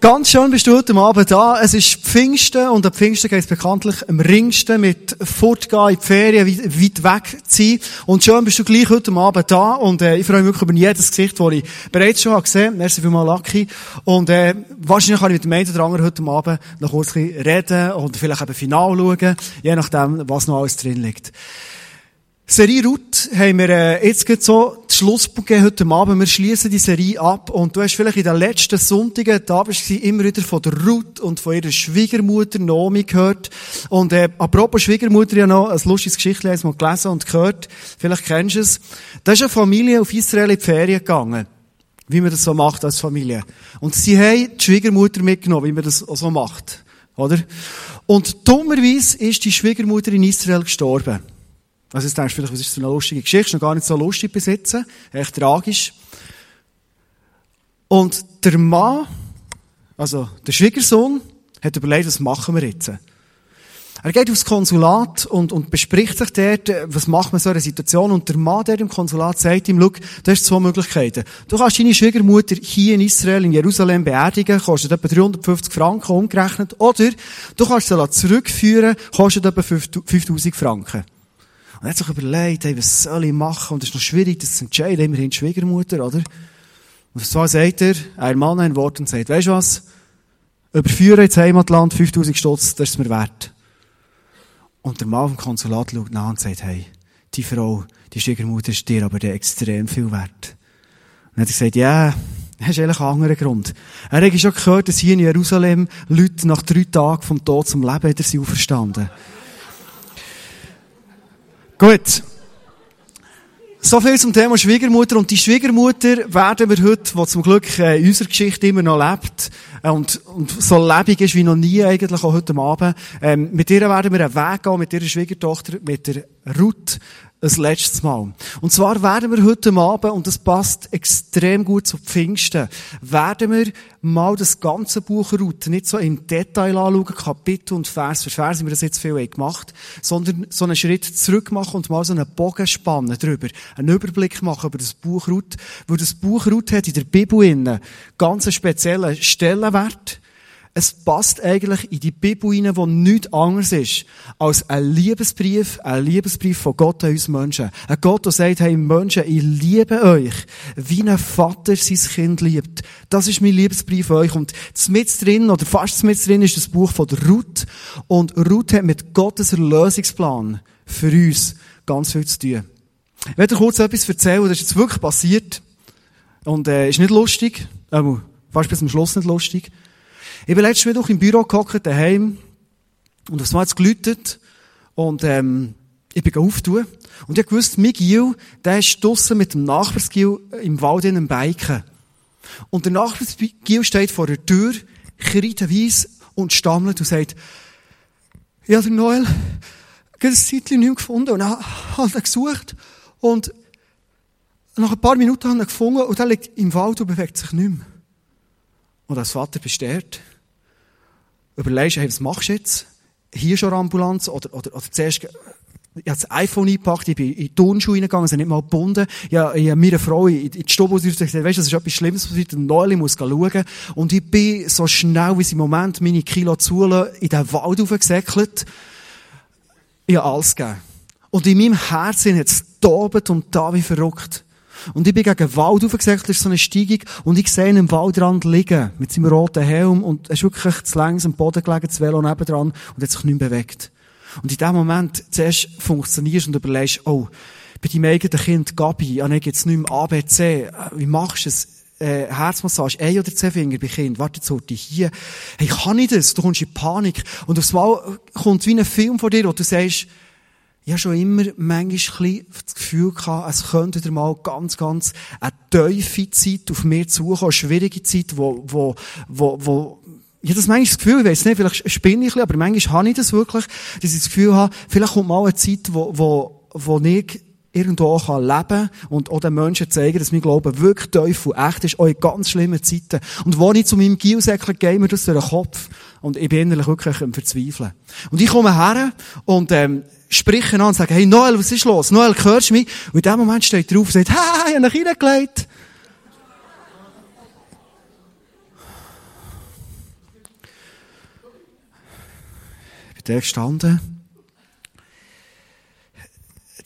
Ganz schön bist du heute Abend da. Es ist Pfingsten und am Pfingsten geht es bekanntlich am ringsten mit Fortgehen in die Ferien, weit weg zu sein. Und schön bist du gleich heute Abend da und äh, ich freue mich wirklich über jedes Gesicht, das ich bereits schon habe gesehen habe. Merci vielmals, Lucky. Und äh, wahrscheinlich kann ich mit dem einen oder anderen heute Abend noch kurz reden und vielleicht eben Final schauen, je nachdem, was noch alles drin liegt. Serie Ruth haben wir äh, jetzt gerade so den Schlusspunkt gegeben heute Abend. Wir schließen die Serie ab und du hast vielleicht in den letzten Sonntagen, da bist du immer wieder von der Ruth und von ihrer Schwiegermutter Nomi gehört. Und äh, apropos Schwiegermutter, ja noch ein lustiges Geschichte mal gelesen und gehört. Vielleicht kennst du es. Da ist eine Familie auf Israel in die Ferien gegangen. Wie man das so macht als Familie. Und sie haben die Schwiegermutter mitgenommen, wie man das so macht. Oder? Und dummerweise ist die Schwiegermutter in Israel gestorben. Also jetzt denkst du vielleicht, was ist so eine lustige Geschichte? Noch gar nicht so lustig besitzen. Echt tragisch. Und der Mann, also der Schwiegersohn, hat überlegt, was machen wir jetzt? Er geht aufs Konsulat und, und bespricht sich dort, was macht man so einer Situation. Und der Mann der im Konsulat sagt ihm, schau, du hast zwei Möglichkeiten. Du kannst deine Schwiegermutter hier in Israel, in Jerusalem beerdigen, kostet etwa 350 Franken umgerechnet. Oder du kannst sie zurückführen, kostet etwa 5000 Franken. Und er hat sich überlegt, hey, was soll ich machen? Und es ist noch schwierig, das zu entscheiden. Immerhin Schwiegermutter, oder? Und so sagt er, ein Mann ein Wort und sagt, weisst du was? Überführen ins Heimatland 5000 Stutz, das ist mir wert. Und der Mann vom Konsulat schaut nach und sagt, hey, die Frau, die Schwiegermutter ist dir aber extrem viel wert. Und er hat gesagt, ja, yeah, das ist eigentlich ein anderer Grund. Er hat schon gehört, dass hier in Jerusalem Leute nach drei Tagen vom Tod zum Leben wieder sind auferstanden. Gut. So viel zum Thema Schwiegermutter. Und die Schwiegermutter werden wir heute, die zum Glück äh, in unserer Geschichte immer noch lebt äh, und, und so lebendig ist wie noch nie eigentlich, auch heute Abend, ähm, mit ihr werden wir einen Weg gehen, mit ihrer Schwiegertochter, mit der Ruth, ein letztes Mal. Und zwar werden wir heute Abend, und das passt extrem gut zu Pfingsten, werden wir mal das ganze Buch Ruth nicht so im Detail anschauen, Kapitel und Vers für Vers, wie wir das jetzt viel gemacht sondern so einen Schritt zurück machen und mal so einen Bogen spannen drüber, einen Überblick machen über das Buch Ruth, weil das Buch Ruth hat in der Bibel innen ganz einen speziellen Stellenwert, es passt eigentlich in die Bibel hinein, wo nichts anderes ist als ein Liebesbrief, ein Liebesbrief von Gott an uns Menschen. Ein Gott, der sagt, hey Menschen, ich liebe euch, wie ein Vater sein Kind liebt. Das ist mein Liebesbrief an euch. Und mit drin, oder fast mit drin, ist das Buch von Ruth. Und Ruth hat mit Gottes Erlösungsplan für uns ganz viel zu tun. Ich werde kurz etwas erzählen, das ist jetzt wirklich passiert. Und, äh, ist nicht lustig. Äh, fast bis zum Schluss nicht lustig. Ich bin letztes Mittwoch im Büro gehockt, daheim, und aufs Mal hat's geläutet, und, ähm, ich bin auftun. Und ich wusste, mein Gil, der ist draussen mit dem Nachbarsgil im Wald in einem Biken. Und der Nachbarsgil steht vor der Tür, kreitenweise und stammelt und sagt, ja, der Noel, ich habe das nicht mehr gefunden. Und hat er gesucht. Und nach ein paar Minuten hat er gefunden und er liegt im Wald und bewegt sich nicht mehr. Und als Vater besteht, überlegst du, hey, was machst du jetzt? Hier schon Ambulanz oder, oder, oder zuerst, ich habe das iPhone eingepackt, ich bin in die Turnschuhe reingegangen, sie nicht mal gebunden. Ich ich habe mir eine Frau in die Stube gesagt, weisst du, das ist etwas Schlimmes passiert, ein Noeli muss schauen. Und ich bin so schnell, wie sie im Moment meine Kilo zulassen, in den Wald aufgesäckelt. Ich habe alles gegeben. Und in meinem Herzen hat es tobet und da wie verrückt. Und ich bin gegen den Wald aufgesägt, das ist so eine Steigung, und ich sehe ihn im Waldrand liegen, mit seinem roten Helm, und er ist wirklich zu längs am Boden gelegen, das Velo nebendran, und hat sich nicht mehr bewegt. Und in dem Moment, zuerst funktionierst und überlegst, oh, bei deinem eigenen Kind, Gabi, ja, dann gibt's nicht mehr ABC, wie machst du es? Äh, Herzmassage, ein oder zwei Finger bei Kind, warte jetzt heute hier. Hey, kann ich das? Du kommst in Panik. Und aufs Mal kommt wie ein Film von dir, wo du sagst, ich habe schon immer manchmal das Gefühl gehabt, es könnte dir mal ganz, ganz eine tiefe Zeit auf mir zukommen, eine schwierige Zeit, wo, wo, wo, wo ich habe das manchmal das Gefühl, ich weiß nicht, vielleicht spinne ich ein bisschen, aber manchmal habe ich das wirklich, dass ich das Gefühl habe, vielleicht kommt mal eine Zeit, wo, wo, wo ich irgendwo kann leben und auch den Menschen zeigen, dass mein Glaube wirklich Teufel echt ist, auch in ganz schlimmen Zeiten. Und wo ich zu meinem Gielsäckler gehe, mir das durch den Kopf und ich bin innerlich wirklich am Verzweifeln. Und ich komme her und ähm, spreche an und sage, hey Noel, was ist los? Noel, hörst du mich? Und in dem Moment steht er auf und sagt, hey, ich habe dich reingelegt. Ich bin da gestanden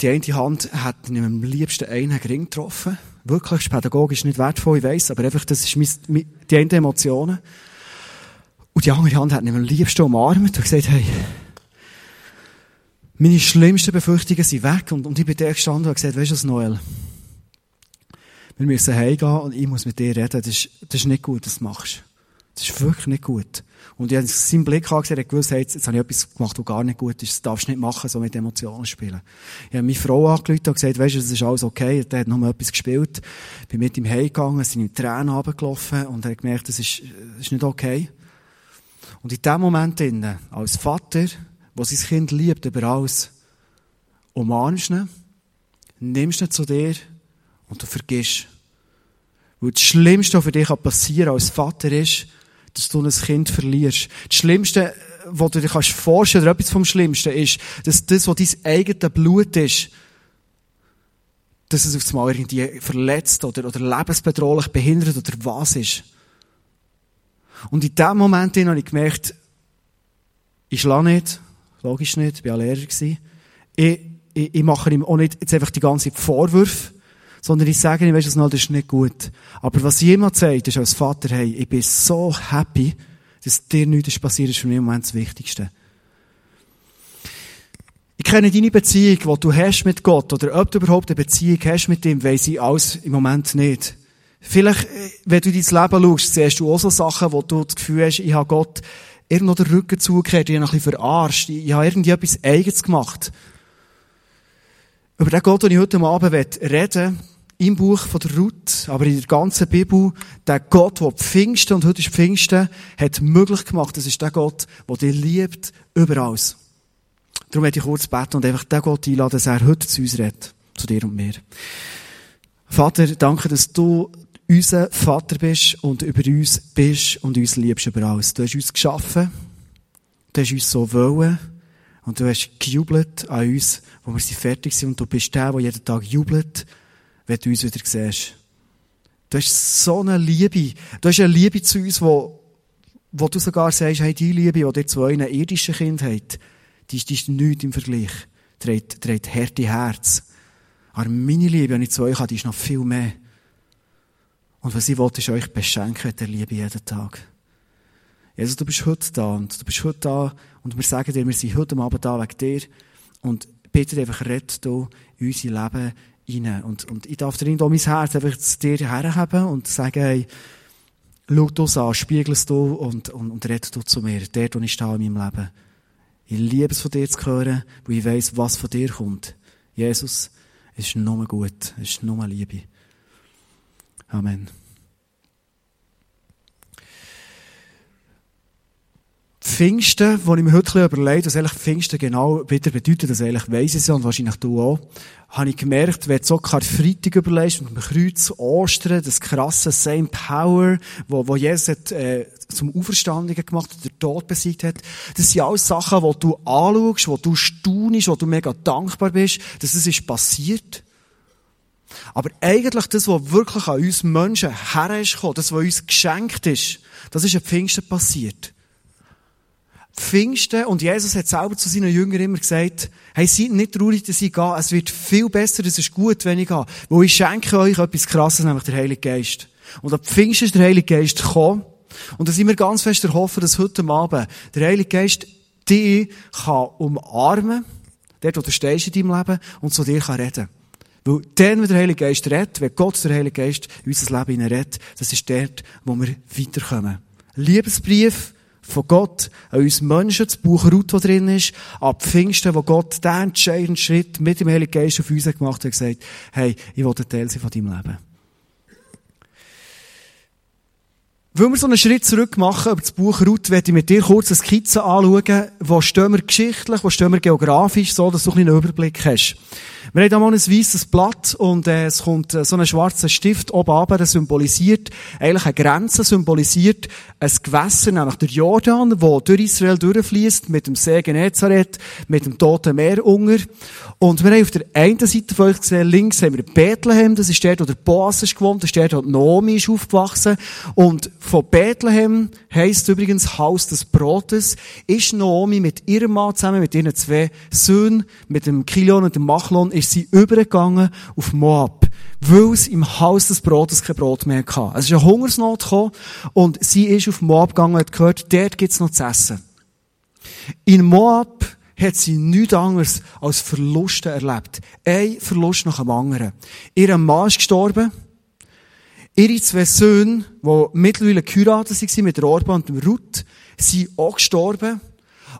die eine Hand hat in am liebsten einen Ring getroffen. Wirklich, ist pädagogisch nicht wertvoll, ich weiss, aber einfach, das ist mein, die eine Emotionen. Und die andere Hand hat ihn am liebsten umarmt und gesagt, hey, meine schlimmsten Befürchtungen sind weg. Und, und ich bin da gestanden und gesagt, weißt du was, Noel? Wir müssen heimgehen und ich muss mit dir reden. Das ist, das ist nicht gut, du machst. Das ist wirklich nicht gut. Und ich habe seinen Blick angesehen, er gewusst, jetzt, jetzt habe ich etwas gemacht, was gar nicht gut ist. Das darfst du nicht machen, so mit Emotionen spielen. Ich habe meine Frau angerufen und gesagt, weißt du, es ist alles okay. Der hat noch mal etwas gespielt. Bin mit ihm heimgegangen, sind ihm Tränen runtergelaufen und er hat gemerkt, das ist, das ist nicht okay. Und in dem Moment innen, als Vater, der sein Kind liebt über alles, umarmst ihn, nimmst ihn zu dir und du vergisst. Weil das Schlimmste, was für dich passieren als Vater ist, dass du ein Kind verlierst. Das Schlimmste, was du dir kannst vorstellen, oder etwas vom Schlimmsten ist, dass das, was dein eigenes Blut ist, dass es auf einmal irgendwie verletzt oder, oder lebensbedrohlich behindert oder was ist. Und in dem Moment habe ich gemerkt, ich schlage nicht, logisch nicht, ich war Lehrer. Ich, ich, ich mache ihm auch nicht jetzt einfach die ganze Vorwürfe, sondern ich sage ihm, weißt du, das ist nicht gut. Aber was jemand sagt, ist als Vater, hey, ich bin so happy, dass dir nichts passiert ist für mich im Moment das Wichtigste. Ich kenne deine Beziehung, die du hast mit Gott, oder ob du überhaupt eine Beziehung hast mit ihm, weiss ich alles im Moment nicht. Vielleicht, äh, wenn du dein Leben schaust, siehst du auch so Sachen, wo du das Gefühl hast, ich habe Gott irgendwo den Rücken zugekehrt, ich habe ein bisschen verarscht, ich habe irgendwie etwas Eigenes gemacht. Über den Gott, den ich heute Abend reden im Buch von der Ruth, aber in der ganzen Bibel, der Gott, der Pfingsten, und heute ist Pfingsten, hat möglich gemacht. Das ist der Gott, der dich liebt, überall. Darum werde ich kurz beten und einfach den Gott einladen, dass er heute zu uns redet. Zu dir und mir. Vater, danke, dass du unser Vater bist und über uns bist und uns liebst über alles. Du hast uns geschaffen. Du hast uns so wollen. Und du hast gejubelt an uns, wo wir fertig sind. Und du bist der, der jeden Tag jubelt wenn du uns wieder siehst. Du hast so eine Liebe. Du hast eine Liebe zu uns, wo, wo du sogar sagst, hey, die Liebe, die ihr zu euren irdischen Kind habt, die ist, die ist nichts im Vergleich. Trägt, trägt Härte Herz. Aber meine Liebe, die ich zu euch habe, die ist noch viel mehr. Und was ich wollte, ist euch beschenken der Liebe jeden Tag. Jesus, du bist heute da und du bist heute da und wir sagen dir, wir sind heute Abend da wegen dir und bitte einfach, rett du unser Leben rein. Und, und ich darf dir da mein Herz einfach zu dir herhaben und sagen, hey, schau das an, spiegel es du und, und, und red du zu mir, der, wo ich stehe in meinem Leben. Ich liebe es von dir zu hören, weil ich weiss, was von dir kommt. Jesus, es ist nur gut, es ist nur Liebe. Amen. Pfingsten, wo ich mir heute überlegt was eigentlich Pfingsten genau wieder bedeutet, das eigentlich weiss ich ja und wahrscheinlich du auch, habe ich gemerkt, wenn du so Karfreitag überlegst mit dem Kreuz, Ostern, das krasse Same Power, wo, wo Jesus hat, äh, zum Auferstandenen gemacht hat, der Tod besiegt hat, das sind alles Sachen, die du anschaust, wo du staunst, wo du mega dankbar bist, dass es ist passiert. Aber eigentlich das, was wirklich an uns Menschen her ist das, was uns geschenkt ist, das ist am Pfingsten passiert. Pfingsten, und Jesus hat selber zu seinen Jüngern immer gesagt, hey, seid nicht traurig, dass ich gehe, es wird viel besser, es ist gut, wenn ich gehe, weil ich schenke euch etwas Krasses, nämlich der Heilige Geist. Und ab Pfingsten ist der Heilige Geist gekommen, und da sind wir ganz fest erhoffen, dass heute Abend der Heilige Geist dich kann umarmen, dort, wo du stehst in deinem Leben, und zu dir kann reden. Weil dann, wenn der Heilige Geist redet, wenn Gott der Heilige Geist in unser Leben redet, das ist dort, wo wir weiterkommen. Liebesbrief, von Gott an uns Menschen, das Buch Ruth, das drin ist, ab Pfingsten, wo Gott den entscheidenden Schritt mit dem Heiligen Geist auf uns gemacht hat, gesagt, hey, ich will ein Teil sein von deinem Leben. Weil wir so einen Schritt zurück machen über das Buch Ruth, werde ich mit dir kurz eine Skizze anschauen, wo stehen wir geschichtlich, wo stehen wir geografisch, so dass du einen Überblick hast. Wir haben da mal ein weißes Blatt und äh, es kommt äh, so ein schwarzer Stift oben runter, der symbolisiert, eigentlich eine Grenze symbolisiert ein Gewässer, nämlich der Jordan, wo durch Israel durchfließt mit dem See Genezareth, mit dem Toten Meer unger. Und wir haben auf der einen Seite von euch gesehen, links haben wir Bethlehem, das ist dort, wo der Boas ist gewohnt, das ist dort, wo Naomi ist aufgewachsen. Und von Bethlehem heisst übrigens Haus des Brotes, ist Naomi mit ihrem Mann zusammen, mit ihren zwei Söhnen, mit dem Kilion und dem Machlon, ist sie übergegangen auf Moab. Weil es im Haus des Brotes kein Brot mehr hatte. Es ist eine Hungersnot gekommen und sie ist auf Moab gegangen und hat gehört, dort gibt's noch zu essen. In Moab hat sie nichts anderes als Verluste erlebt. Ein Verlust nach dem anderen. Ihr Mann ist gestorben. Ihre zwei Söhne, die mittlerweile geheiratet waren mit der Orba und dem Ruth, sind auch gestorben.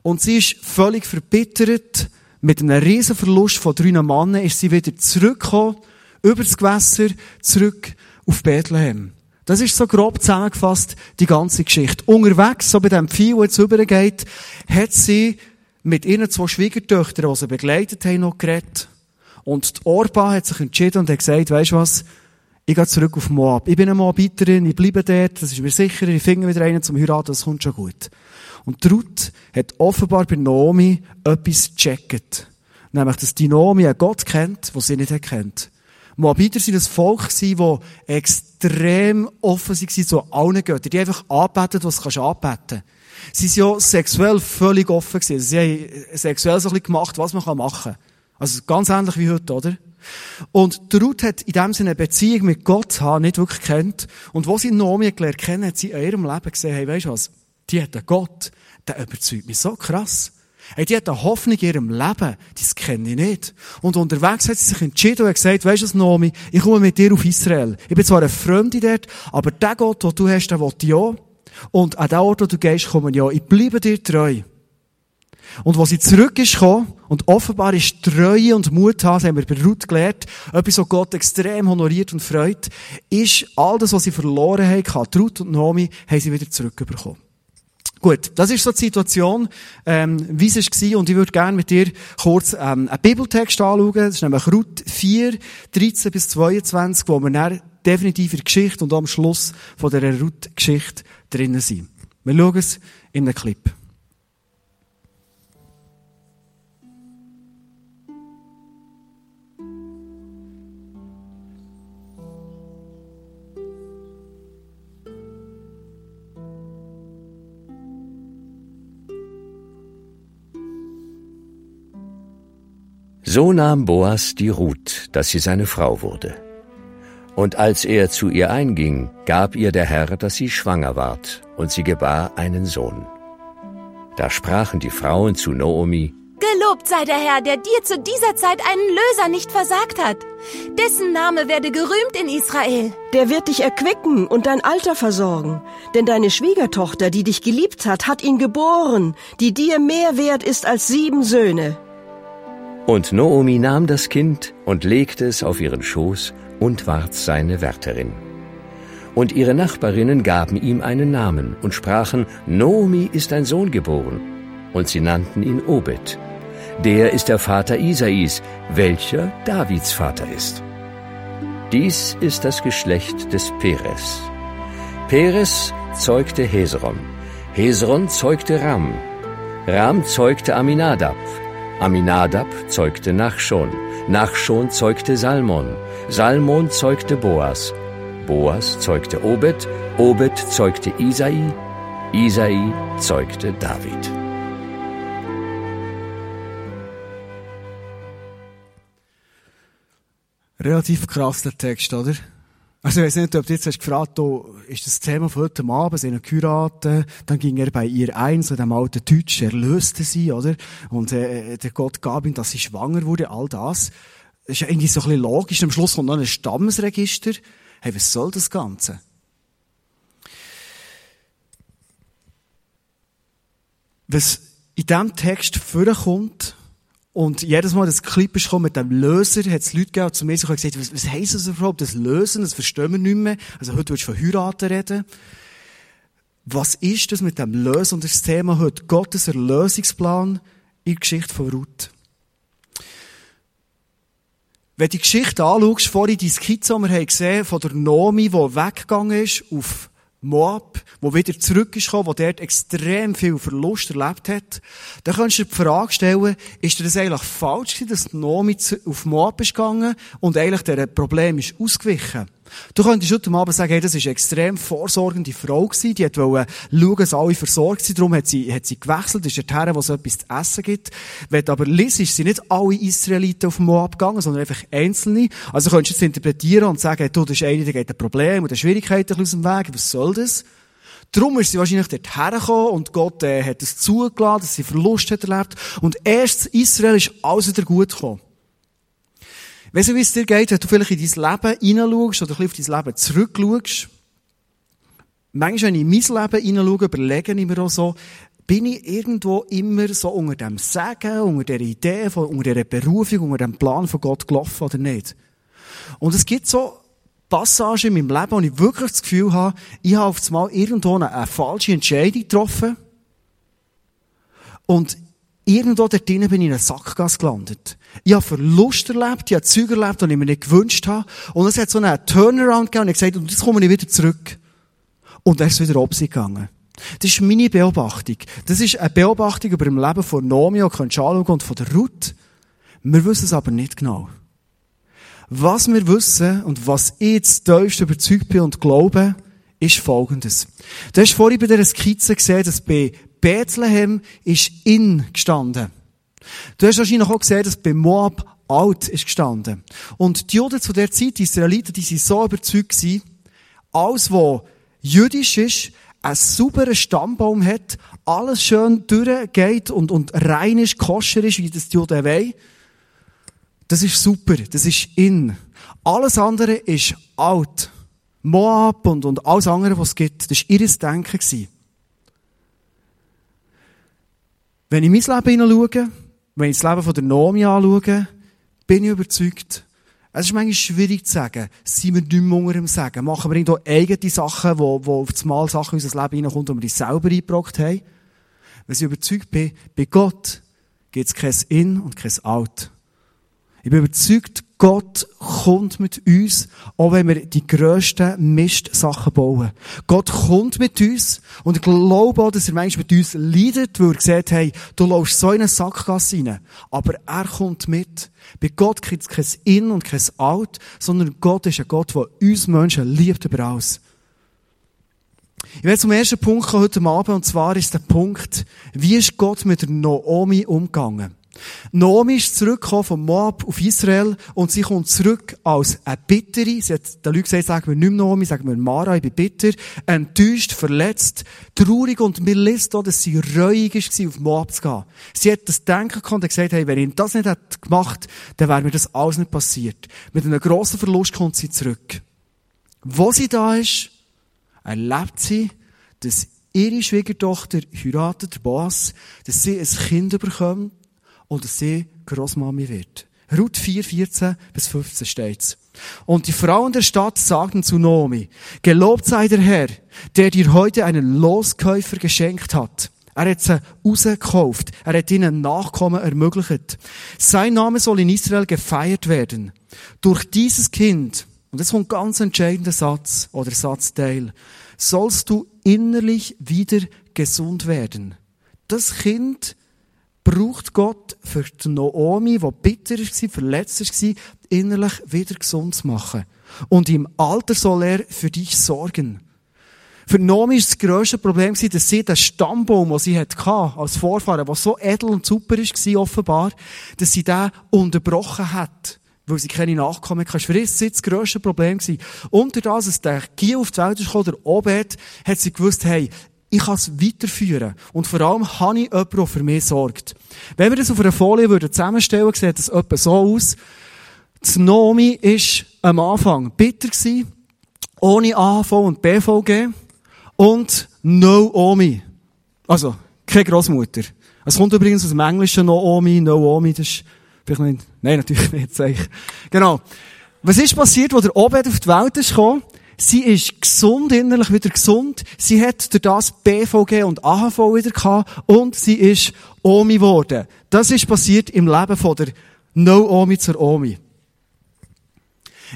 Und sie ist völlig verbittert. Mit einem riesen Verlust von drei Männern ist sie wieder zurückgekommen, über das Gewässer, zurück auf Bethlehem. Das ist so grob zusammengefasst, die ganze Geschichte. Unterwegs, so bei dem Vieh, das jetzt rübergeht, hat sie mit ihren zwei Schwiegertöchtern, die sie begleitet haben, noch geredet. Und die Orba hat sich entschieden und hat gesagt, weisst du was? Ich gehe zurück auf Moab. Ich bin eine Moabiterin, ich bleibe dort, das ist mir sicher, ich finde wieder einen zum Heiraten, das kommt schon gut. Und Ruth hat offenbar bei Naomi etwas gecheckt. Nämlich, dass die Naomi einen Gott kennt, den sie nicht kennt. Moabiter sind ein Volk das extrem offen war zu allen Göttern. Die einfach anbeten, was du anbeten kannst. Sie sind ja sexuell völlig offen gewesen. Sie haben sexuell so ein bisschen gemacht, was man machen kann. Also ganz ähnlich wie heute, oder? Und die Ruth hat in dem Sinne eine Beziehung mit Gott haben, nicht wirklich kennt. Und wo sie Naomi gelernt kennen, hat sie in ihrem Leben gesehen, hey, weisst du was? Die hat einen Gott, der überzeugt mich so krass. Hey, die hat eine Hoffnung in ihrem Leben, das kenne ich nicht. Und unterwegs hat sie sich entschieden und gesagt, weisst du Naomi, ich komme mit dir auf Israel. Ich bin zwar eine Fremde dort, aber der Gott, den du hast, den will ich auch. Und an den Ort, wo du gehst, kommen ja, ich bleibe dir treu. Und wo sie zurück ist und offenbar ist Treue und Mut haben, das haben wir bei Ruth gelernt, etwas, was Gott extrem honoriert und freut, ist all das, was sie verloren haben, Ruth und Naomi, haben sie wieder zurückbekommen. Gut, das ist so die Situation, ähm, wie es war. Und ich würde gerne mit dir kurz ähm, einen Bibeltext anschauen. Das ist nämlich Ruth 4, 13 bis 22, wo wir dann definitiv in der Geschichte und am Schluss von dieser Ruth-Geschichte drinnen sind. Wir schauen es in einem Clip. So nahm Boas die Ruth, dass sie seine Frau wurde. Und als er zu ihr einging, gab ihr der Herr, dass sie schwanger ward, und sie gebar einen Sohn. Da sprachen die Frauen zu Noomi, Gelobt sei der Herr, der dir zu dieser Zeit einen Löser nicht versagt hat. Dessen Name werde gerühmt in Israel. Der wird dich erquicken und dein Alter versorgen. Denn deine Schwiegertochter, die dich geliebt hat, hat ihn geboren, die dir mehr wert ist als sieben Söhne. Und Noomi nahm das Kind und legte es auf ihren Schoß und ward seine Wärterin. Und ihre Nachbarinnen gaben ihm einen Namen und sprachen, Noomi ist ein Sohn geboren. Und sie nannten ihn Obed. Der ist der Vater Isais, welcher Davids Vater ist. Dies ist das Geschlecht des Peres. Peres zeugte Hesron. Hesron zeugte Ram. Ram zeugte Aminadab. Aminadab zeugte Nachschon, Nachschon zeugte Salmon, Salmon zeugte Boas, Boas zeugte Obed, Obed zeugte Isai, Isai zeugte David. Relativ krass der Text, oder? Also ich weiß nicht, ob du jetzt hast gefragt, oh, ist das Thema von heute Abend, sie haben geheiratet, dann ging er bei ihr ein, so dem alten Deutsch, er löste sie, oder? Und äh, der Gott gab ihm, dass sie schwanger wurde, all das. Das ist ja irgendwie so ein bisschen logisch. Am Schluss kommt noch ein Stammesregister. Hey, was soll das Ganze? Was in diesem Text vorkommt, und jedes Mal, das Clip ist mit dem Löser, hat es Leute gegeben, zu mir so gesagt was, was heisst das überhaupt, das Lösen, das verstehen wir nicht mehr. Also heute willst du von Heiraten reden. Was ist das mit dem Lösen? Und das Thema heute, Gottes Erlösungsplan in der Geschichte von Ruth. Wenn du die Geschichte anschaust, vorhin die Skizze, die wir haben gesehen von der Nomi, die weggegangen ist auf Moab, wo wieder zurück ist wo dort extrem viel Verlust erlebt hat, dann kannst du dir die Frage stellen, ist das eigentlich falsch gewesen, dass Nomi auf Moab ist gegangen und eigentlich der Problem ist ausgewichen? Du könntest heute Abend sagen, hey, das ist eine extrem vorsorgende Frau gewesen, die wollte schauen, dass alle versorgt sind, darum hat sie, hat sie gewechselt, ist dorthin, wo es etwas zu essen gibt. Wenn du aber liest, sie nicht alle Israeliten auf Moab gegangen, sondern einfach Einzelne. Also könntest du es interpretieren und sagen, hey, du, das ist eine, die geht ein Problem oder Schwierigkeiten aus dem Weg, was soll das? Darum ist sie wahrscheinlich dort hergekommen und Gott äh, hat es zugelassen, dass sie Verlust hat erlebt. Und erst Israel ist alles wieder gut gekommen. Weißt du, wie es dir geht, wenn du vielleicht in dein Leben hineinschaust oder ein auf dein Leben zurückschaust? Manchmal, wenn ich in mein Leben hineinschaue, überlege ich mir auch so, bin ich irgendwo immer so unter dem Segen, unter der Idee, unter der Berufung, unter dem Plan von Gott gelaufen oder nicht? Und es gibt so Passagen in meinem Leben, wo ich wirklich das Gefühl habe, ich habe auf einmal irgendwo eine, eine falsche Entscheidung getroffen. Und irgendwo dort drinnen bin ich in einer Sackgasse gelandet. Ich habe Verlust erlebt, ich habe Züge erlebt, die ich mir nicht gewünscht habe. Und es hat so einen Turnaround gegeben und ich gesagt, und jetzt komme ich wieder zurück. Und er ist wieder Opsi gegangen. Das ist meine Beobachtung. Das ist eine Beobachtung über dem Leben von Konchalo und von der Ruth. Wir wissen es aber nicht genau. Was wir wissen und was ich jetzt tiefst überzeugt bin und glaube, ist Folgendes. Du hast vorhin bei dieser Skizze gesehen, dass bei Bethlehem ist in gestanden. Du hast wahrscheinlich auch gesehen, dass bei Moab alt ist gestanden. Und die Juden zu der Zeit, die Israeliten, die sind so überzeugt gewesen, alles, was jüdisch ist, einen sauberen Stammbaum hat, alles schön durchgeht und, und rein ist, koscher ist, wie das die Juden wollen, das ist super, das ist in. Alles andere ist alt. Moab und, und alles andere, was es gibt, das war ihr Denken. Gewesen. Wenn ich mein Leben hineinschaue, wenn ich das Leben von der Nomi anschaue, bin ich überzeugt, es ist manchmal schwierig zu sagen, sind wir nicht mehr unter dem Sagen. Machen wir irgendwo eigene Sachen, wo, wo auf das Mal Sachen in unser Leben reinkommen, die wir uns selber eingebrockt haben. Wenn ich überzeugt bin, bei Gott gibt es kein In und kein Out. Ich bin überzeugt, Gott kommt mit uns, auch wenn wir die grössten Mistsachen bauen. Gott kommt mit uns und ich glaube auch, dass er manchmal mit uns leidet, weil er gesagt hey, du läufst so in eine Sackgasse rein. Aber er kommt mit. Bei Gott gibt es kein In und kein Out, sondern Gott ist ein Gott, der uns Menschen liebt über alles. Ich werde zum ersten Punkt heute Abend, und zwar ist der Punkt, wie ist Gott mit der Naomi umgegangen? Naomi ist zurückgekommen von Moab auf Israel und sie kommt zurück als eine Bittere. Sie hat den Leuten gesagt, sagen wir nicht mehr Naomi, sagen wir Mara, ich bin bitter, enttäuscht, verletzt, traurig und mir liest auch, dass sie reuig war, auf Moab zu gehen. Sie hat das Denken gehabt und gesagt, hey, wenn ich das nicht hätte gemacht, dann wäre mir das alles nicht passiert. Mit einem grossen Verlust kommt sie zurück. Wo sie da ist, erlebt sie, dass ihre Schwiegertochter heiratet, Boas, dass sie ein Kind bekommt, und dass sie Großmami wird. Ruth 4, 14 bis 15 steht's. Und die Frauen der Stadt sagten zu Naomi, gelobt sei der Herr, der dir heute einen Loskäufer geschenkt hat. Er hat sie rausgekauft. Er hat ihnen Nachkommen ermöglicht. Sein Name soll in Israel gefeiert werden. Durch dieses Kind, und das kommt ein ganz entscheidender Satz oder Satzteil, sollst du innerlich wieder gesund werden. Das Kind braucht Gott für die Naomi, die bitter war, verletzt war, innerlich wieder gesund zu machen. Und im Alter soll er für dich sorgen. Für Naomi war das grösste Problem, dass sie den Stammbaum, den sie hatte, als Vorfahren, der so edel und super war, offenbar, dass sie den unterbrochen hat. Weil sie keine Nachkommen hatte. Für sie war das grösste Problem. Unter das, dass der Giel auf die Welt ist der Obed, hat sie gewusst, hey, ich kann es weiterführen. Und vor allem habe ich jemanden, der für mich sorgt. Wenn wir das auf einer Folie würden zusammenstellen, sieht das etwa so aus. Die Nomi war am Anfang bitter gewesen, ohne AHV und BVG und no Omi. Also, keine Großmutter. Es kommt übrigens aus dem Englischen Naomi, Naomi, das ist vielleicht nicht, nein, natürlich nicht, sag ich. Genau. Was ist passiert, wo der Obed auf die Welt ist gekommen? Sie ist gesund, innerlich wieder gesund. Sie hat durch das BVG und AHV wieder gehabt und sie ist Omi geworden. Das ist passiert im Leben von der No-Omi zur Omi.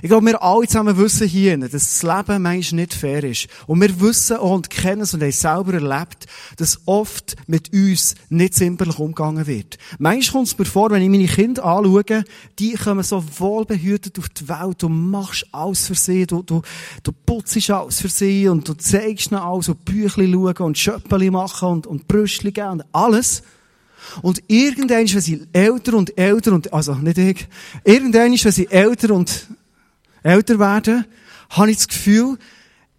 Ich glaube, wir alle zusammen wissen hier, dass das Leben manchmal nicht fair ist. Und wir wissen auch und kennen es und haben selber erlebt, dass oft mit uns nicht zimperlich umgegangen wird. Manchmal kommt es mir vor, wenn ich meine Kinder anschaue, die kommen so wohlbehütet auf die Welt, du machst alles für sie, du, du, du putzt alles für sie und du zeigst ihnen alles und Büchli schauen und Schöppeli machen und, und Brüstli geben und alles. Und irgendwann, wenn sie älter und älter und, also nicht ich, irgendwann, wenn sie älter und älter werden, habe ich das Gefühl,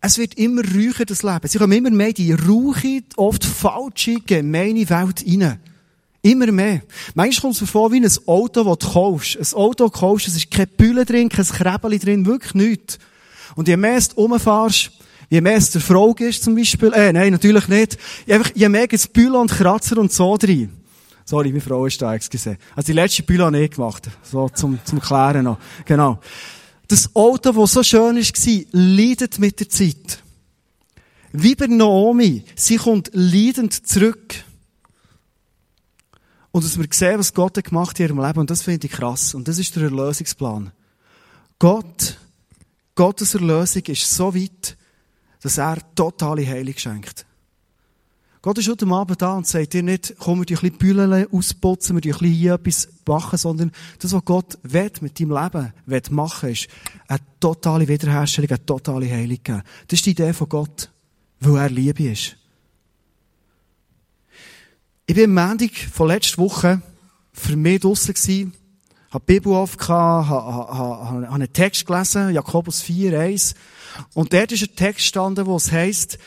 es wird immer ruhiger, das Leben. Sie kommen immer mehr in die ruhige, oft falsche, gemeine Welt rein. Immer mehr. Manchmal kommt es mir vor wie ein Auto, das du kaufst. Ein Auto, das du kaufst, es ist keine Bülle drin, kein Krebeli drin, wirklich nichts. Und je mehr du rumfährst, je mehr es der Frau ist zum Beispiel, äh, nein, natürlich nicht, je mehr gibt es Bülle und Kratzer und so drin. Sorry, meine Frau ist da, excuse. Also die letzte Bülle habe ich gemacht. So zum, zum Klären noch. Genau. Das Auto, das so schön war, leidet mit der Zeit. Wie bei Naomi. Sie kommt leidend zurück. Und dass wir sehen, was Gott gemacht hat in ihrem Leben, und das finde ich krass. Und das ist der Erlösungsplan. Gott, Gottes Erlösung ist so weit, dass er totale Heilung schenkt. Gott ist heute Abend da und sagt dir nicht, komm, wir die ein bisschen Bühlen ausputzen, wir die ein bisschen hier etwas machen, sondern das, was Gott will mit deinem Leben will machen, ist eine totale Wiederherstellung, eine totale Heilung geben. Das ist die Idee von Gott, weil er Liebe ist. Ich bin am Montag von letzter Woche für mich draussen gewesen, habe die Bibel aufgehabt, habe, habe, habe einen Text gelesen, Jakobus 4, 1. Und dort ist ein Text gestanden, wo es heisst,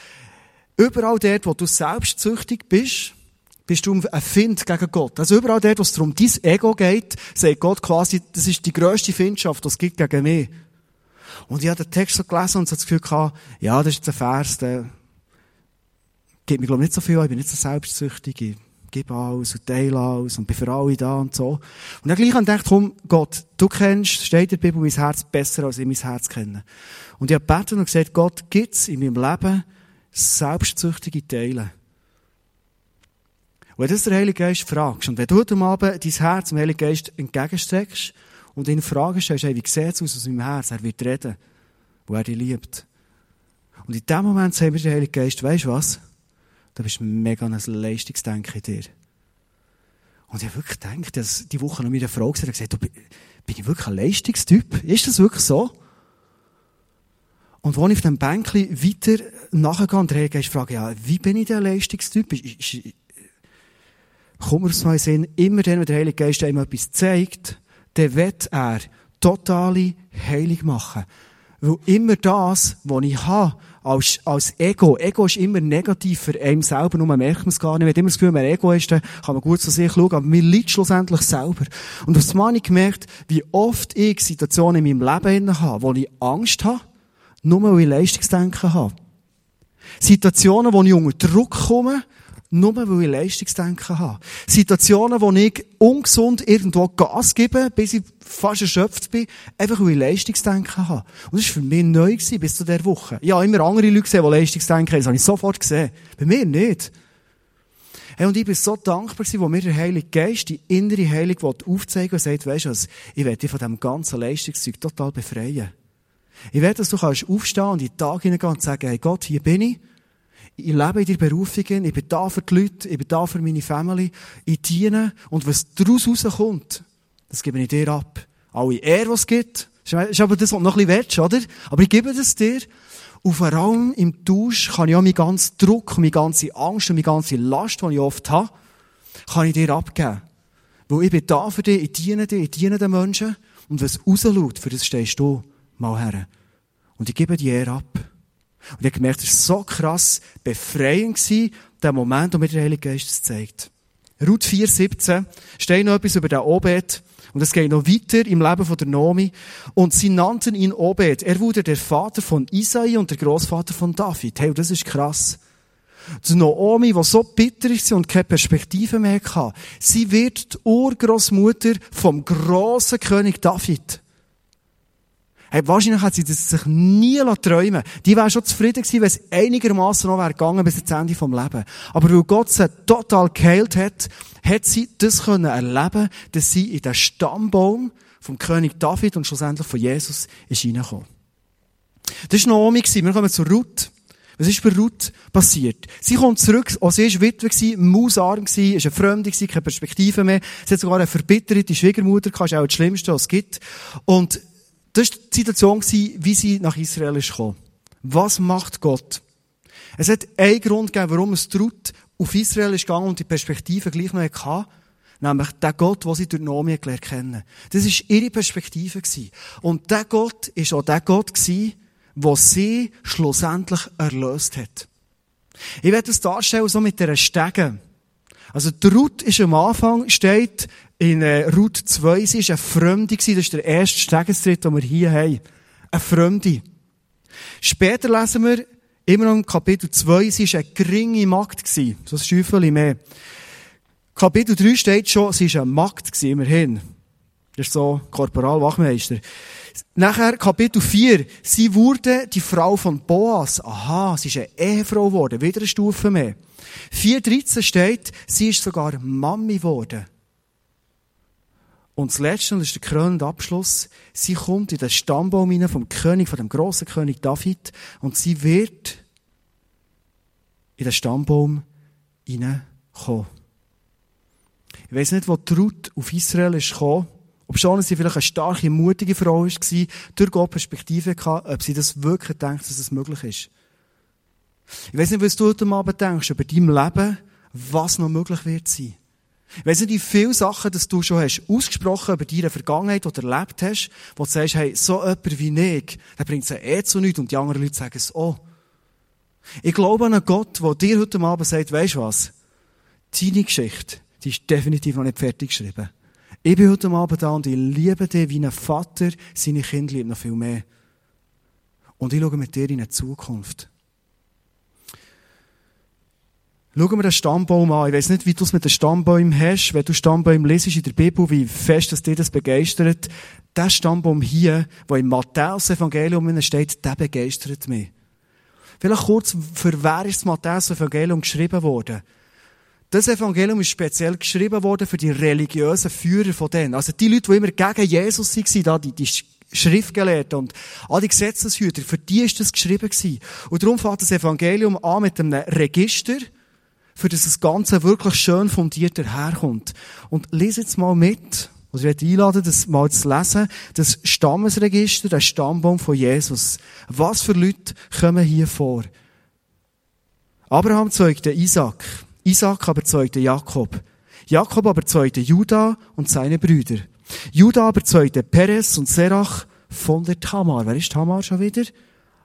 Überall dort, wo du selbstsüchtig bist, bist du ein Find gegen Gott. Also überall dort, wo es darum dein Ego geht, sagt Gott quasi, das ist die grösste Findschaft, die es gibt gegen mich. Und ich habe den Text so gelesen und so das Gefühl gehabt, ja, das ist ein Vers, der gibt mir, glaube ich, nicht so viel, ich bin nicht so selbstsüchtig, ich gebe alles und teile alles und bin für alle da und so. Und dann gleich habe ich gedacht, komm, Gott, du kennst, steht in der Bibel, mein Herz besser, als ich mein Herz kenne. Und ich habe gebeten und gesagt, Gott, gibt's in meinem Leben selbstsüchtige Teile. Wenn das der Heilige Geist fragst, und wenn du heute Abend dein Herz dem Heiligen Geist entgegenstreckst und ihn fragst, hey, wie sieht es aus aus meinem Herz? Er wird reden, wo er dich liebt. Und in dem Moment sagen wir der Heilige Geist, weisst du was? Da bist mega ein Leistungsdenken in dir. Und ich habe wirklich gedacht, dass die Woche noch mit einer Frau gesagt hat, bin ich wirklich ein Leistungstyp? Ist das wirklich so? Und als ich auf dem Bänkchen weiter nachgehe und Geist frage, ja, wie bin ich der Leistungstyp? Ist, ist, kommt mir mal in Sinn, immer dann, wenn der Heilige Geist einem etwas zeigt, dann wird er totale Heilung machen. Weil immer das, was ich habe, als, als Ego, Ego ist immer negativ für einen selber, nur man merkt man es gar nicht. Wenn immer das Gefühl, wenn man Ego ist, dann kann man gut zu sich schauen, aber mir liegt schlussendlich selber. Und aus dem habe ich gemerkt, wie oft ich Situationen in meinem Leben habe, wo ich Angst habe, nur weil ich Leistungsdenken habe. Situationen, wo ich unter Druck komme, nur weil ich Leistungsdenken habe. Situationen, wo ich ungesund irgendwo Gas gebe, bis ich fast erschöpft bin, einfach weil ich Leistungsdenken habe. Und das war für mich neu gewesen, bis zu dieser Woche. Habe immer andere Leute gesehen, die Leistungsdenken haben. Das habe ich sofort gesehen. Bei mir nicht. Hey, und ich bin so dankbar gewesen, wo mir der Heilige Geist die innere Heilung aufzeigen und sagt, weisst du was, ich werde dich von diesem ganzen Leistungszeug total befreien. Ich will, dass du kannst aufstehen und in den Tag hineingehen und sagen, hey Gott, hier bin ich. Ich lebe in deiner Berufung, ich bin da für die Leute, ich bin da für meine Family, ich diene und was daraus rauskommt, das gebe ich dir ab. Alle Ehre, was es gibt, ist aber das, was noch ein bisschen willst, oder? Aber ich gebe das dir. Und vor allem im Tausch kann ich auch meinen ganzen Druck, meine ganze Angst und meine ganze Last, die ich oft habe, kann ich dir abgeben. Weil ich bin da für dich, ich diene dir, ich diene den Menschen. Und was rausschaut, für das stehst du mal her. Und ich gebe die Ehre ab. Und ich habe gemerkt, es war so krass befreiend der Moment, wo mir der Heilige Geist das zeigt. Ruth 4,17 steht noch etwas über den Obed. Und es geht noch weiter im Leben von der Nomi. Und sie nannten ihn Obed. Er wurde der Vater von Isai und der Großvater von David. Hey, das ist krass. Die Naomi, die so bitter ist und keine Perspektive mehr hat, sie wird die Urgroßmutter vom grossen König David. Hey, wahrscheinlich hat sie das sich nie träumen Die wäre schon zufrieden gewesen, wenn es einigermaßen noch wäre gegangen bis zum Ende vom Leben. Aber weil Gott sie total geheilt hat, hat sie das können erleben, dass sie in den Stammbaum vom König David und schlussendlich von Jesus ist reingekommen. Das war Naomi. Wir kommen zu Ruth. Was ist bei Ruth passiert? Sie kommt zurück, auch sie war Witwe, mausarm, ist eine Fremde, keine Perspektive mehr. Sie hat sogar eine verbitterte Schwiegermutter gehabt, ist auch das Schlimmste, was es gibt. Und das war die Situation, wie sie nach Israel ist gekommen. Was macht Gott? Es hat einen Grund gegeben, warum es Ruth auf Israel ist gegangen und die Perspektive gleich noch hatte. Nämlich der Gott, den sie durch Naomi gelernt kennen. Das war ihre Perspektive. Und der Gott ist auch der Gott, der sie schlussendlich erlöst hat. Ich werde das darstellen, so mit dieser Stege. Also, die Ruth ist am Anfang, steht in äh, Ruth 2, sie ist eine Fremde gewesen. Das ist der erste Stegenstritt, den wir hier haben. Eine Fremde. Später lesen wir, immer noch im Kapitel 2, sie war eine geringe Magd gewesen. So ein Schäufchen mehr. Kapitel 3 steht schon, sie war eine Magd gewesen, immerhin. Das ist so Korporalwachmeister. Nachher Kapitel 4. Sie wurde die Frau von Boas. Aha, sie ist eine Ehefrau geworden. Wieder eine Stufe mehr. 4.13 steht, sie ist sogar Mami geworden. Und das Letzte, das ist der krönende Abschluss, sie kommt in den Stammbaum hinein vom König, von dem grossen König David, und sie wird in den Stammbaum hineinkommen. Ich weiss nicht, wo die Ruth auf Israel ist gekommen, ob schon sie vielleicht eine starke, mutige Frau war, durch Gott Perspektive hatte, ob sie das wirklich denkt, dass es möglich ist. Ich weiss nicht, was du heute Abend denkst über dein Leben, was noch möglich wird sein. Weiss nicht, wie viele Sachen, dass du schon hast ausgesprochen über deine Vergangenheit, die du erlebt hast, wo du sagst, hey, so jemand wie ich, der bringt es eh zu nichts und die anderen Leute sagen es auch. Ich glaube an einen Gott, der dir heute Abend sagt, weisst was? Deine Geschichte, die ist definitiv noch nicht fertig geschrieben. Ich bin heute Abend da und ich liebe dich wie ein Vater seine Kinder liebt noch viel mehr. Und ich schaue mit dir in eine Zukunft. Schauen wir den Stammbaum an. Ich weiß nicht, wie du es mit den Stammbäumen hast. Wenn du Stammbäume lesest in der Bibel, wie fest dass dir das begeistert. Der Stammbaum hier, der im Matthäus-Evangelium steht, der begeistert mich. Vielleicht kurz, für wer ist das Matthäus-Evangelium geschrieben worden? Das Evangelium ist speziell geschrieben worden für die religiösen Führer von denen. Also die Leute, die immer gegen Jesus waren, die, die Schriftgelehrten und all die Gesetzeshüter, für die ist das geschrieben gewesen. Und darum fängt das Evangelium an mit einem Register, für das das Ganze wirklich schön fundiert daherkommt. Und lese jetzt mal mit, oder ich werde einladen, das mal zu lesen, das Stammesregister, der Stammbaum von Jesus. Was für Leute kommen hier vor? Abraham zeugte Isaac. Isaac aber zeugte Jakob. Jakob aber zeugte Judah und seine Brüder. Judah aber zeugte Perez und Serach von der Tamar. Wer ist Tamar schon wieder?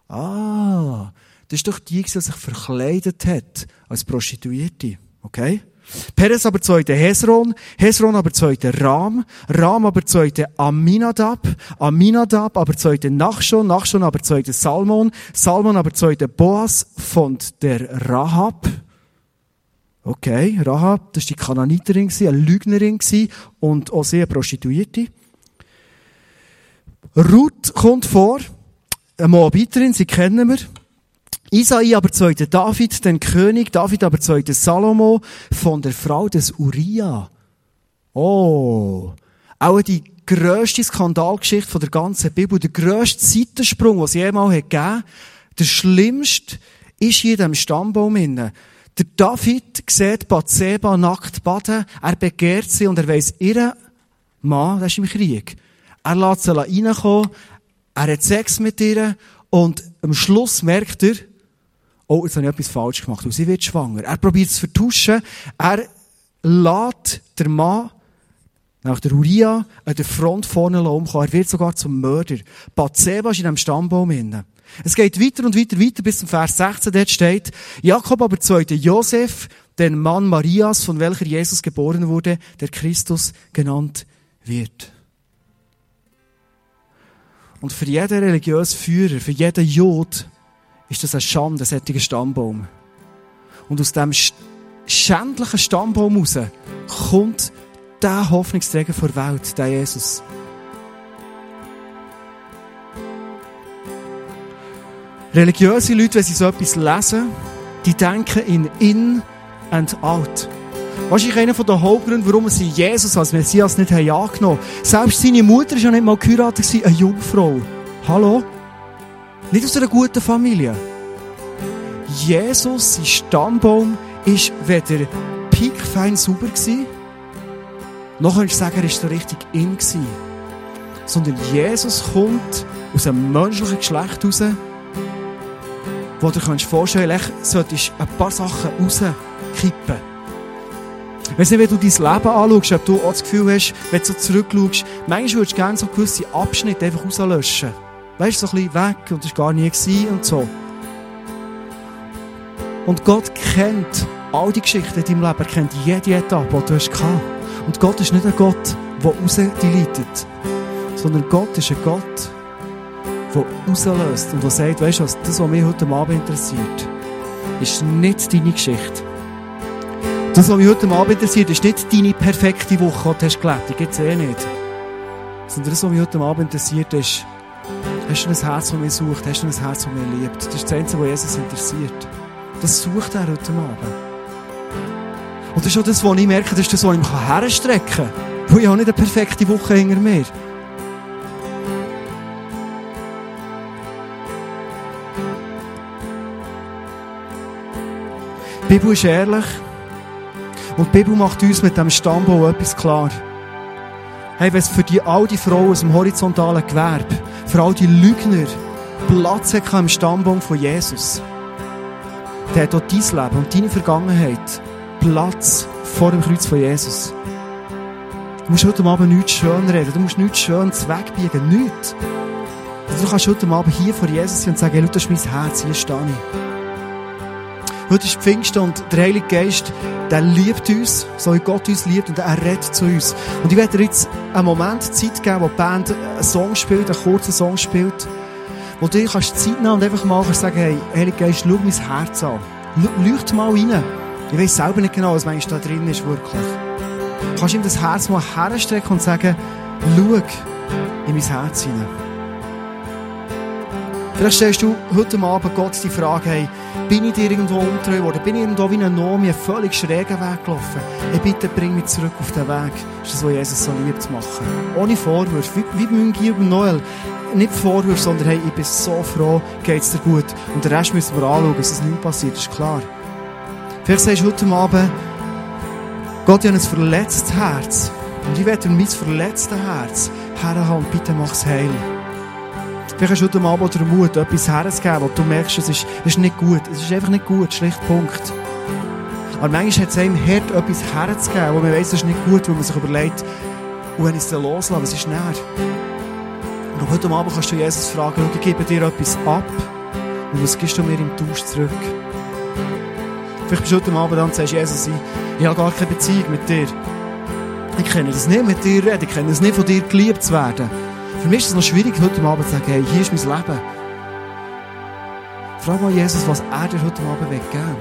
Ah, das ist doch die, die sich verkleidet hat als Prostituierte. Okay? Perez aber zeugte Hesron, Hesron aber zeugte Ram, Ram aber zeugte Aminadab, Aminadab aber zeugte Nachschon, Nachschon aber zeugte Salmon, Salmon aber zeugte Boas von der Rahab, Okay, Rahab, das war die Kananiterin, eine Lügnerin und auch sehr Prostituierte. Ruth kommt vor, eine Moabiterin, sie kennen wir. Isai aber zeugte David, den König, David aber zeugte Salomo von der Frau des Uriah. Oh, auch die grösste Skandalgeschichte von der ganzen Bibel, der grösste Seitensprung, den es jemals gegeben der schlimmste, ist hier in diesem Stammbaum. Der David sieht Bathseba nackt baden, er begehrt sie und er weiss, ihr Mann, der ist im Krieg. Er lässt sie reinkommen, er hat Sex mit ihr und am Schluss merkt er, oh, jetzt habe ich etwas falsch gemacht und sie wird schwanger. Er probiert es zu vertuschen, er lässt der Mann nach der Uriah an der Front vorne umkommen. Er wird sogar zum Mörder. Bathseba ist in einem Stammbaum innen. Es geht weiter und weiter, weiter bis zum Vers 16. Dort steht, Jakob aber zeugte Josef, den Mann Marias, von welcher Jesus geboren wurde, der Christus genannt wird. Und für jeden religiösen Führer, für jeden Jod, ist das ein Schande, ein solcher Stammbaum. Und aus dem schändlichen Stammbaum heraus kommt der Hoffnungsträger der Welt, der Jesus. Religiöse Leute, wenn sie so etwas lesen, die denken in in and out. wahrscheinlich einer der Hauptgründe, warum sie Jesus als Messias nicht angenommen haben. Selbst seine Mutter war ja nicht mal geheiratet, eine Jungfrau. Hallo? Nicht aus einer guten Familie. Jesus, sein Stammbaum, ist weder piekfein sauber noch könntest du sagen, er war so richtig in gewesen. Sondern Jesus kommt aus einem menschlichen Geschlecht raus, wo du dir vorstellen kannst, solltest ein paar Sachen rauskippen. Weiss nicht, wenn du dein Leben anschaust, ob du auch das Gefühl hast, wenn du so zurückschaust, manchmal würdest du gerne so gewisse Abschnitte einfach rauslöschen. Weißt du, so ein bisschen weg und das gar nie gewesen und so. Und Gott kennt all die Geschichten in deinem Leben, er kennt jede Etappe, die du hast gehabt. Und Gott ist nicht ein Gott, der rausdileitet, sondern Gott ist ein Gott, der rauslöst und der sagt, weißt du was, das, was mich heute Abend interessiert, ist nicht deine Geschichte. Das, was mich heute Abend interessiert, ist nicht deine perfekte Woche, die du hast gelebt. Die gibt es eh nicht. Sondern das, was mich heute Abend interessiert, ist, hast du ein Herz, das mich sucht? Hast du ein Herz, das mich liebt? Das ist das Einzige, was Jesus interessiert. Das sucht er heute Abend. Und das ist auch das, was ich merke, das ist das, was ich mich herstrecken kann. Weil ich habe nicht eine perfekte Woche hinter mir. Die Bibel ist ehrlich. Und die Bibel macht uns mit dem Stammbau etwas klar. Hey, wenn es für die, all die Frauen aus dem horizontalen Gewerbe, für all die Lügner, Platz hat im Stammbaum von Jesus, der hat auch dein Leben und deine Vergangenheit Platz vor dem Kreuz von Jesus. Du musst heute Abend nichts schön reden, du musst nichts schön wegbiegen, nichts. Du kannst heute Abend hier vor Jesus sein und sagen, hey, das ist mein Herz, hier stehe ich. Heute ist Pfingsten und der Heilige Geist, der liebt uns, so wie Gott uns liebt und er redet zu uns. Und ich werde dir jetzt einen Moment Zeit geben, wo die Band einen Song spielt, einen kurzen Song spielt, wo du kannst Zeit nehmen und einfach mal sagen, hey, Heilige Geist, schau mein Herz an. Leucht mal rein. Ich weiß selber nicht genau, was manchmal da drin ist, wirklich. Du kannst ihm das Herz mal herstrecken und sagen, schau in mein Herz hinein. Vielleicht stellst du heute Abend Gott die Frage, hey, bin ich dir irgendwo untreu geworden? Bin ich irgendwo wie ein Nomi einen völlig schrägen Weg gelaufen? Hey, bitte bring mich zurück auf den Weg. Das ist das, was Jesus so liebt machen. Ohne Vorwurf. Wie, wie beim Guillaume Noel. Nicht Vorwurf, sondern hey, ich bin so froh, geht's dir gut. Und den Rest müssen wir anschauen, dass es nicht passiert, ist klar. Vielleicht sagst du heute Abend, Gott, ich habe ein verletztes Herz. Und ich werde mein verletztes Herz herhaben und bitte es heil. Vielleicht hast du heute Abend den Mut, etwas herzugeben, wo du merkst, es ist, ist nicht gut. Es ist einfach nicht gut, schlicht Punkt. Aber manchmal hat es einem hart, etwas herzugeben, wo man weiss, es ist nicht gut, weil man sich überlegt, und wenn ich es dann loslasse, was ist näher? Und heute Abend kannst du Jesus fragen, ich gebe dir etwas ab und was gibst du mir im Tausch zurück? Vielleicht bist du heute Abend da und sagst, Jesus, ich, ich habe gar keine Beziehung mit dir. Ich kenne das nicht mit dir reden, ich kenne es nicht von dir geliebt zu werden. Für mich ist es noch schwierig, heute Abend zu sagen, hey, hier ist mein Leben. Frag mal Jesus, was er dir heute Abend weggeben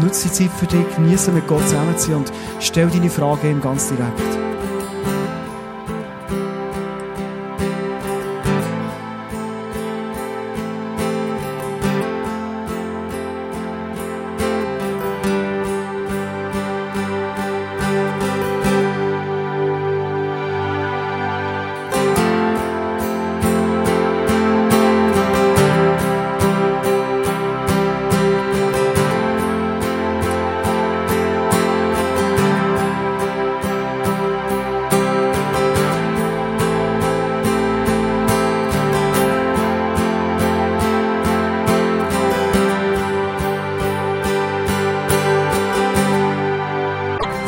Nutze die Zeit für dich, genieße mit Gott zusammen zu sein und stell deine Frage ihm ganz direkt.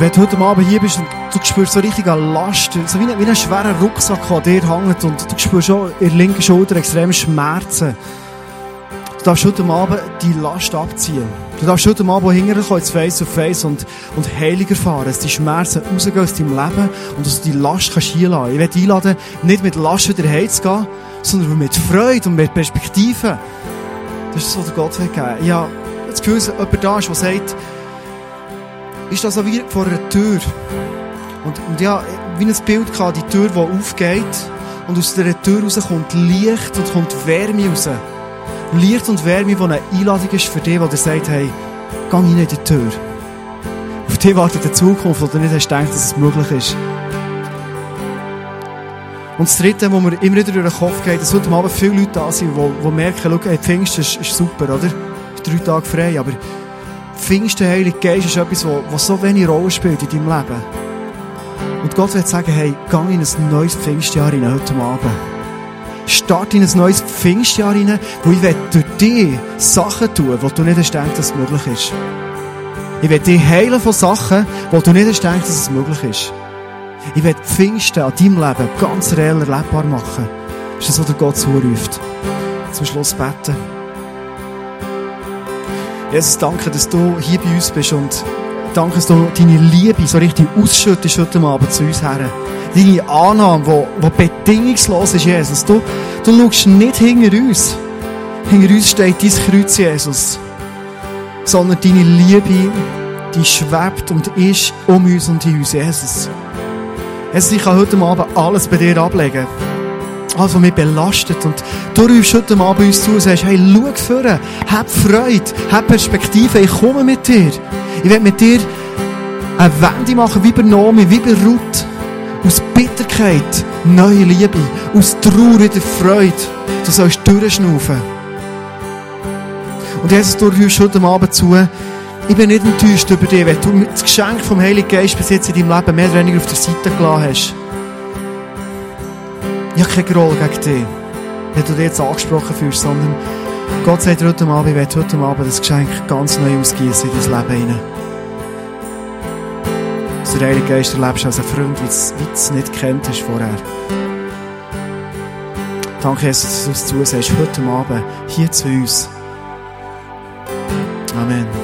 Wenn du heute Abend hier bist und du spürst so richtig eine Last, so wie, ein, schweren Rucksack, der dir hängt und du spürst schon in der linken Schulter extreme Schmerzen. Du darfst heute Abend die Last abziehen. Du darfst heute Abend hinterher ins Face of Face und, und Heilung erfahren, dass die Schmerzen rausgehen aus deinem Leben und dass du die Last kannst hier lassen. Ich werde einladen, nicht mit Last wieder heimzugehen, sondern mit Freude und mit Perspektiven. Das ist das, was Gott will geben. Habe das Gefühl, dass jemand da ist, der sagt, ist das so wie vor einer Tür. Und, und ja, wie ein Bild gehabt, die Tür, die aufgeht und aus dieser Tür raus kommt Licht und kommt Wärme raus. Licht und Wärme, die eine Einladung ist für dich, wo der sagt, hey, geh rein in die Tür. Auf dich wartet eine Zukunft, du nicht hast gedacht, dass es möglich ist. Und das Dritte, wo mir immer wieder durch den Kopf geht, dass heute Abend viele Leute da sind, die, die merken, schau, hey, Pfingsten ist, ist super, oder? Drei Tage frei, aber Pfingsten, Heilige Geist ist etwas, was so wenig Rolle spielt in deinem Leben. Und Gott wird sagen, hey, geh in ein neues Pfingstjahr rein, heute Abend. Start in ein neues Pfingstjahr rein, wo ich durch dich Sachen tun, wo du nicht hast dass es möglich ist. Ich will dich heilen von Sachen, wo du nicht hast dass es möglich ist. Ich will Pfingsten an deinem Leben ganz reell erlebbar machen. Das ist das, was der Gott zuruft. Zum Schluss beten. Jesus, danke, dass du hier bei uns bist und danke, dass du deine Liebe so richtig ausschüttest heute Abend zu uns her. Deine Annahme, die, die bedingungslos ist, Jesus. Du, du schaust nicht hinter uns. Hinter uns steht dein Kreuz, Jesus. Sondern deine Liebe, die schwebt und ist um uns und in uns, Jesus. Jesus, ich kann heute Abend alles bei dir ablegen. Alles, was mich belastet. Und du rufst heute Abend uns zu und sagst, hey, schau vorne, hab Freude, hab Perspektive, ich komme mit dir. Ich will mit dir eine Wende machen, wie bei Nomi, wie bei Ruth. Aus Bitterkeit neue Liebe, aus Trauer wieder Freude. Du sollst durchschnaufen. Und Jesus, du rufst heute Abend zu, ich bin nicht enttäuscht über dich, wenn du das Geschenk vom Heiligen Geist bis jetzt in deinem Leben mehr oder weniger auf der Seite gelassen hast. Ich habe keine Groll gegen dich, wenn du dich jetzt angesprochen fühlst, sondern Gott sagt heute Abend, ich werde heute Abend das Geschenk ganz neu ausgießen in dein Leben hinein. Dass der Heilige Geist erlebst als ein Freund, wie du es nicht kennt hast vorher. Danke, Jesus, dass du es zusagst, heute Abend hier zu uns. Amen.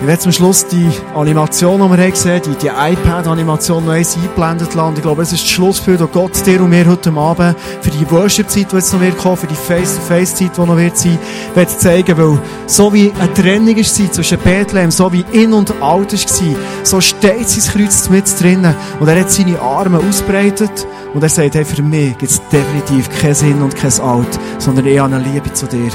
Ich werde zum Schluss die Animation, die wir haben gesehen die, die iPad-Animation noch eins eingeblendet lassen. Ich glaube, es ist das Schlussbild, das Gott dir und mir heute Abend für die Worship-Zeit, die jetzt noch wird kommen, für die Face-to-Face-Zeit, die noch wird sein, wird zeigen, weil so wie eine Trennung war zwischen Bethlehem, so wie in und alt war, so steht sein Kreuz mit drinnen und er hat seine Arme ausbreitet und er sagt, hey, für mich gibt es definitiv keinen Sinn und kein Alt, sondern eher eine Liebe zu dir.